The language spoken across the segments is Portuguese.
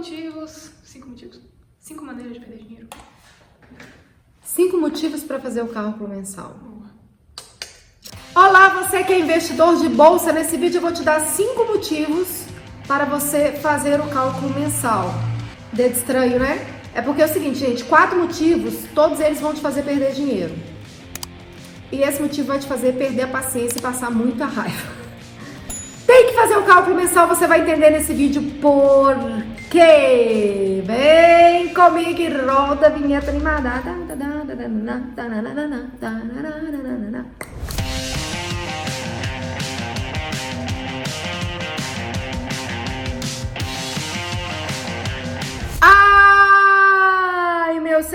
motivos. Cinco motivos. Cinco maneiras de perder dinheiro. Cinco motivos para fazer o cálculo mensal. Olá, você que é investidor de bolsa. Nesse vídeo eu vou te dar cinco motivos para você fazer o cálculo mensal. Dedo estranho, né? É porque é o seguinte, gente, quatro motivos, todos eles vão te fazer perder dinheiro. E esse motivo vai te fazer perder a paciência e passar muita raiva. Tem que fazer o cálculo mensal, você vai entender nesse vídeo por quê. Vem comigo e roda a vinheta animada.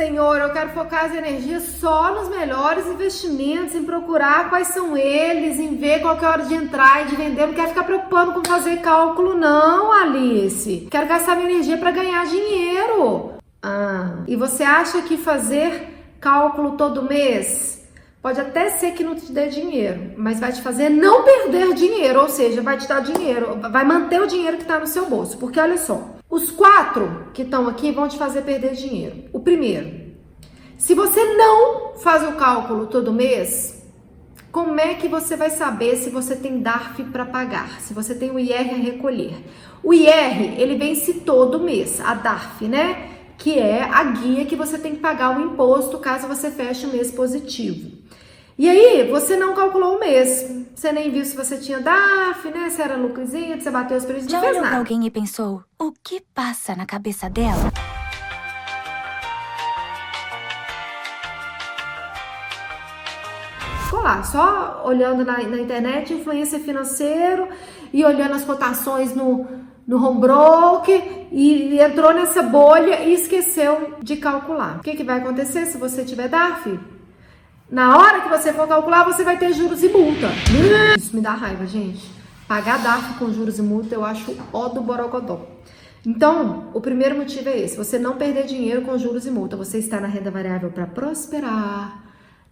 Senhor, eu quero focar as energias só nos melhores investimentos, em procurar quais são eles, em ver qual é a hora de entrar e de vender. Não quero ficar preocupando com fazer cálculo, não, Alice. Quero gastar minha energia para ganhar dinheiro. Ah, e você acha que fazer cálculo todo mês pode até ser que não te dê dinheiro, mas vai te fazer não perder dinheiro, ou seja, vai te dar dinheiro, vai manter o dinheiro que está no seu bolso. Porque olha só, os quatro que estão aqui vão te fazer perder dinheiro. O primeiro, se você não faz o cálculo todo mês, como é que você vai saber se você tem DARF para pagar, se você tem o IR a recolher? O IR, ele vence todo mês, a DARF, né? Que é a guia que você tem que pagar o imposto caso você feche o mês positivo. E aí, você não calculou o mês. Você nem viu se você tinha DAF, né? Se era se você bateu os preços, Já não fez nada. alguém e pensou, o que passa na cabeça dela? Ficou lá, só olhando na, na internet, influência financeiro e olhando as cotações no, no home broker e entrou nessa bolha e esqueceu de calcular. O que, que vai acontecer se você tiver DAF? Na hora que você for calcular, você vai ter juros e multa. Isso me dá raiva, gente. Pagar DARF com juros e multa eu acho ó do borogodó. Então, o primeiro motivo é esse: você não perder dinheiro com juros e multa. Você está na renda variável para prosperar.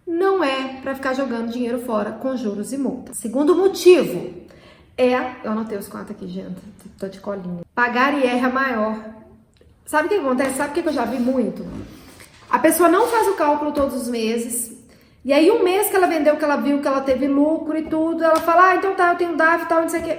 Não é para ficar jogando dinheiro fora com juros e multa. Segundo motivo é. Eu anotei os quatro aqui, gente. Tô de colinha. Pagar IR é maior. Sabe o que acontece? Sabe o que eu já vi muito? A pessoa não faz o cálculo todos os meses, e aí, um mês que ela vendeu, que ela viu que ela teve lucro e tudo, ela fala, ah, então tá, eu tenho DAF e tal, não sei o quê.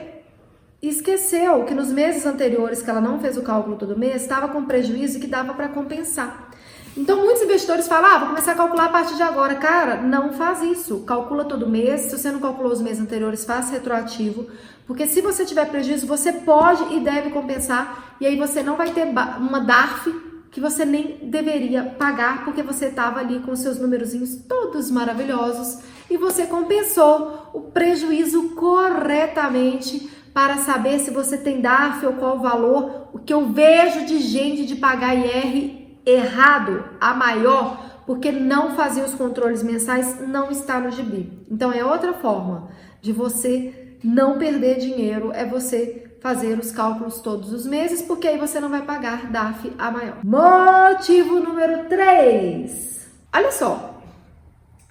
Esqueceu que nos meses anteriores, que ela não fez o cálculo todo mês, estava com prejuízo e que dava para compensar. Então, muitos investidores falam, ah, vou começar a calcular a partir de agora. Cara, não faz isso. Calcula todo mês. Se você não calculou os meses anteriores, faça retroativo. Porque se você tiver prejuízo, você pode e deve compensar. E aí você não vai ter uma DARF que você nem deveria pagar porque você estava ali com seus númerozinhos todos maravilhosos e você compensou o prejuízo corretamente para saber se você tem DARF ou qual valor. O que eu vejo de gente de pagar IR errado, a maior, porque não fazia os controles mensais, não está no gibi. Então é outra forma de você não perder dinheiro, é você fazer os cálculos todos os meses, porque aí você não vai pagar DAF a maior. Motivo número 3. Olha só.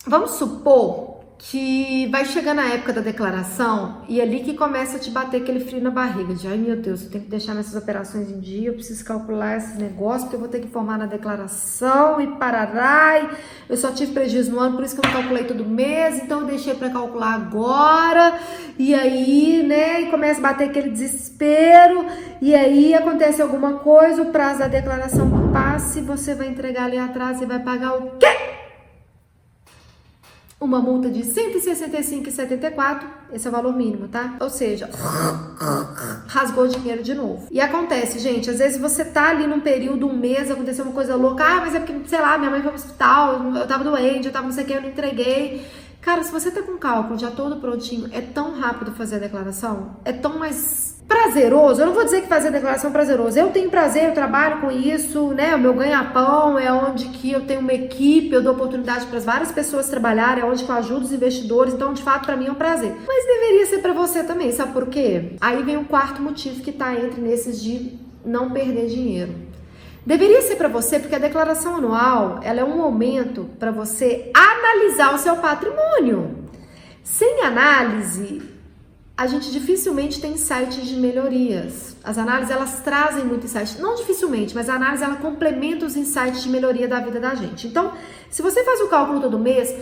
Vamos supor que vai chegando a época da declaração e é ali que começa a te bater aquele frio na barriga de ai meu Deus, eu tenho que deixar minhas operações em dia, eu preciso calcular esses negócios, porque eu vou ter que informar na declaração e parará, e eu só tive prejuízo no ano, por isso que eu não calculei todo mês, então eu deixei para calcular agora, e aí, né, e começa a bater aquele desespero, e aí acontece alguma coisa, o prazo da declaração passa e você vai entregar ali atrás e vai pagar o quê? Uma multa de 165,74, esse é o valor mínimo, tá? Ou seja, rasgou dinheiro de novo. E acontece, gente, às vezes você tá ali num período, um mês, aconteceu uma coisa louca, ah, mas é porque, sei lá, minha mãe foi pro hospital, eu tava doente, eu tava não sei o que, eu não entreguei. Cara, se você tá com cálculo já todo prontinho, é tão rápido fazer a declaração, é tão mais prazeroso. Eu não vou dizer que fazer declaração é prazeroso. Eu tenho prazer, eu trabalho com isso, né? O meu ganha-pão é onde que eu tenho uma equipe, eu dou oportunidade para várias pessoas trabalharem, é onde que eu ajudo os investidores. Então, de fato, para mim é um prazer. Mas deveria ser para você também, sabe por quê? Aí vem o quarto motivo que tá entre nesses de não perder dinheiro. Deveria ser para você porque a declaração anual, ela é um momento para você analisar o seu patrimônio. Sem análise, a gente dificilmente tem insights de melhorias. As análises elas trazem muito insight, não dificilmente, mas a análise ela complementa os insights de melhoria da vida da gente. Então, se você faz o cálculo todo mês,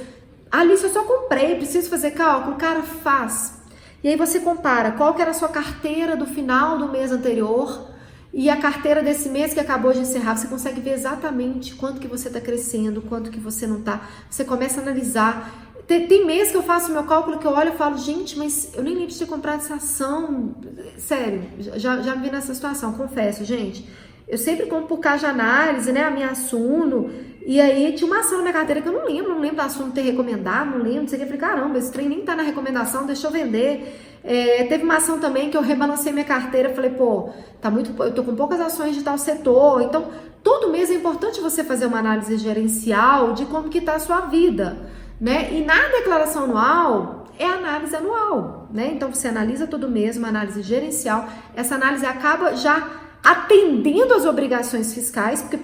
Alice, eu só comprei, preciso fazer cálculo, cara, faz. E aí você compara qual que era a sua carteira do final do mês anterior e a carteira desse mês que acabou de encerrar, você consegue ver exatamente quanto que você está crescendo, quanto que você não está. Você começa a analisar tem, mês que eu faço meu cálculo que eu olho e falo, gente, mas eu nem lembro de ter comprado essa ação. Sério, já, já me vi nessa situação, confesso, gente. Eu sempre compro por caixa análise, né? A minha Assuno. E aí tinha uma ação na minha carteira que eu não lembro, não lembro da Assuno ter recomendado, não lembro. Você falei, caramba, esse trem nem tá na recomendação, deixa eu vender. É, teve uma ação também que eu rebalancei minha carteira, falei, pô, tá muito, eu tô com poucas ações de tal setor. Então, todo mês é importante você fazer uma análise gerencial de como que tá a sua vida né? E na declaração anual é análise anual, né? Então você analisa todo mês, uma análise gerencial. Essa análise acaba já atendendo às obrigações fiscais, porque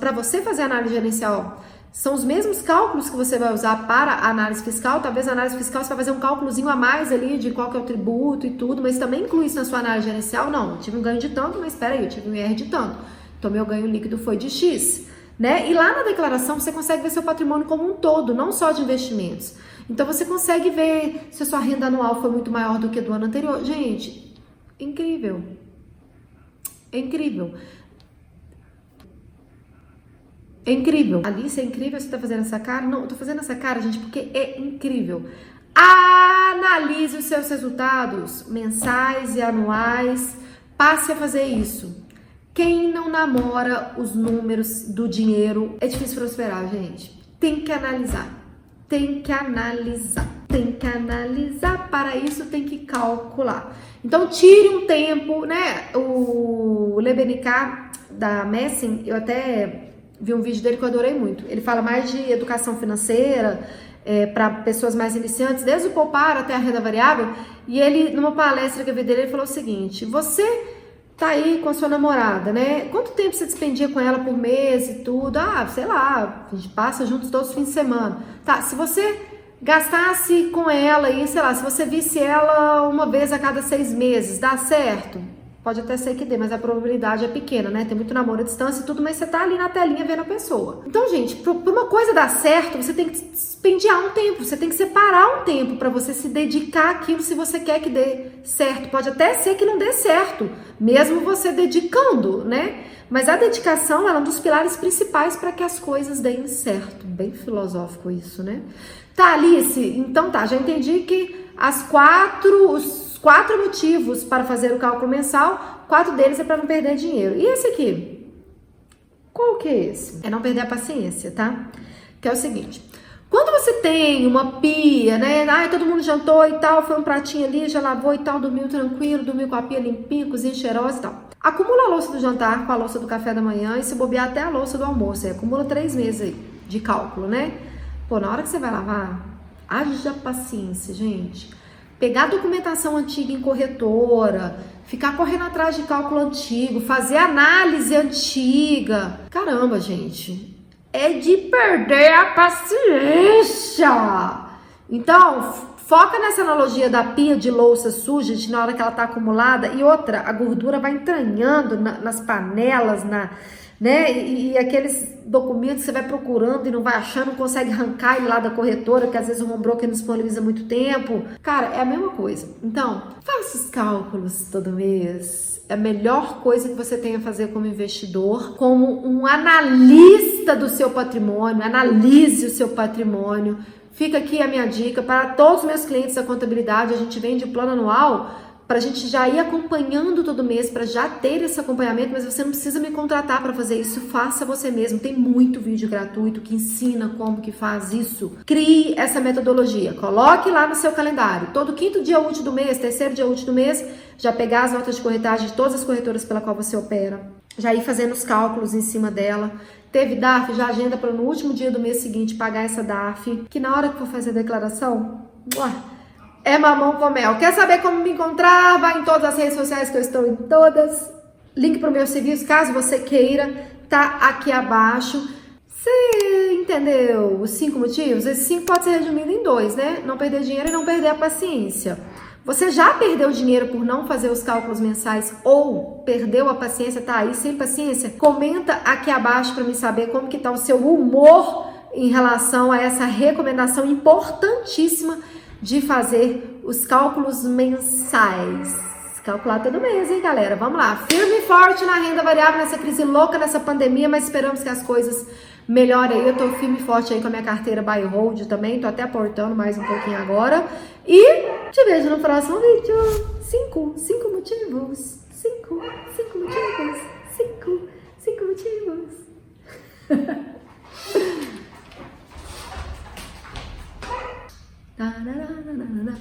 para você fazer análise gerencial são os mesmos cálculos que você vai usar para a análise fiscal. Talvez a análise fiscal você vai fazer um cálculozinho a mais ali de qual que é o tributo e tudo, mas também inclui isso na sua análise gerencial. Não, eu tive um ganho de tanto, mas espera aí, eu tive um IR de tanto. Então meu ganho líquido foi de X né? E lá na declaração você consegue ver seu patrimônio como um todo, não só de investimentos. Então você consegue ver se a sua renda anual foi muito maior do que do ano anterior. Gente, incrível. É incrível. É incrível. Alice, é incrível você tá fazendo essa cara? Não, eu tô fazendo essa cara, gente, porque é incrível. Analise os seus resultados mensais e anuais. Passe a fazer isso. Quem não namora os números do dinheiro é difícil prosperar, gente. Tem que analisar. Tem que analisar. Tem que analisar. Para isso tem que calcular. Então tire um tempo, né? O Lebenicá da Messing, eu até vi um vídeo dele que eu adorei muito. Ele fala mais de educação financeira, é, para pessoas mais iniciantes, desde o poupar até a renda variável. E ele, numa palestra que eu vi dele, ele falou o seguinte: você tá aí com a sua namorada, né? Quanto tempo você despendia com ela por mês e tudo? Ah, sei lá, a gente passa juntos todos os fins de semana. Tá, se você gastasse com ela aí, sei lá, se você visse ela uma vez a cada seis meses, dá certo? Pode até ser que dê, mas a probabilidade é pequena, né? Tem muito namoro à distância e tudo, mas você tá ali na telinha vendo a pessoa. Então, gente, pra uma coisa dar certo, você tem que despendiar um tempo, você tem que separar um tempo para você se dedicar àquilo se você quer que dê certo. Pode até ser que não dê certo, mesmo você dedicando, né? Mas a dedicação é um dos pilares principais para que as coisas deem certo. Bem filosófico isso, né? Tá, Alice, então tá, já entendi que as quatro, os quatro motivos para fazer o cálculo mensal, quatro deles é para não perder dinheiro. E esse aqui? Qual que é esse? É não perder a paciência, tá? Que é o seguinte. Quando você tem uma pia, né? Ai, todo mundo jantou e tal, foi um pratinho ali, já lavou e tal, dormiu tranquilo, dormiu com a pia limpinha, cozinha cheirosa e tal. Acumula a louça do jantar com a louça do café da manhã e se bobear até a louça do almoço. Aí acumula três meses aí de cálculo, né? Pô, na hora que você vai lavar, haja paciência, gente pegar documentação antiga em corretora, ficar correndo atrás de cálculo antigo, fazer análise antiga. Caramba, gente, é de perder a paciência. Então, foca nessa analogia da pia de louça suja, de na hora que ela está acumulada, e outra, a gordura vai entranhando na, nas panelas, na né? E, e, aqueles documentos que você vai procurando e não vai achando, não consegue arrancar ele lá da corretora, que às vezes o home broker não disponibiliza muito tempo. Cara, é a mesma coisa. Então, faça os cálculos todo mês. É a melhor coisa que você tem a fazer como investidor, como um analista do seu patrimônio, analise o seu patrimônio. Fica aqui a minha dica para todos os meus clientes da contabilidade, a gente vende o plano anual para a gente já ir acompanhando todo mês, para já ter esse acompanhamento, mas você não precisa me contratar para fazer isso, faça você mesmo. Tem muito vídeo gratuito que ensina como que faz isso. Crie essa metodologia, coloque lá no seu calendário. Todo quinto dia útil do mês, terceiro dia útil do mês, já pegar as notas de corretagem de todas as corretoras pela qual você opera, já ir fazendo os cálculos em cima dela. Teve DARF, já agenda para no último dia do mês seguinte pagar essa DARF, que na hora que for fazer a declaração, uah, é mamão com mel. Quer saber como me encontrar? Vai em todas as redes sociais que eu estou em todas. Link para o meu serviço, caso você queira, tá aqui abaixo. Você entendeu os cinco motivos? Esses cinco pode ser resumido em dois, né? Não perder dinheiro e não perder a paciência. Você já perdeu dinheiro por não fazer os cálculos mensais ou perdeu a paciência, tá aí sem paciência? Comenta aqui abaixo para me saber como que tá o seu humor em relação a essa recomendação importantíssima de fazer os cálculos mensais. Calcular todo mês, hein, galera? Vamos lá. Firme e forte na renda variável nessa crise louca, nessa pandemia, mas esperamos que as coisas melhorem aí. Eu tô firme e forte aí com a minha carteira buy hold também. Tô até aportando mais um pouquinho agora. E te vejo no próximo vídeo. Cinco, cinco motivos.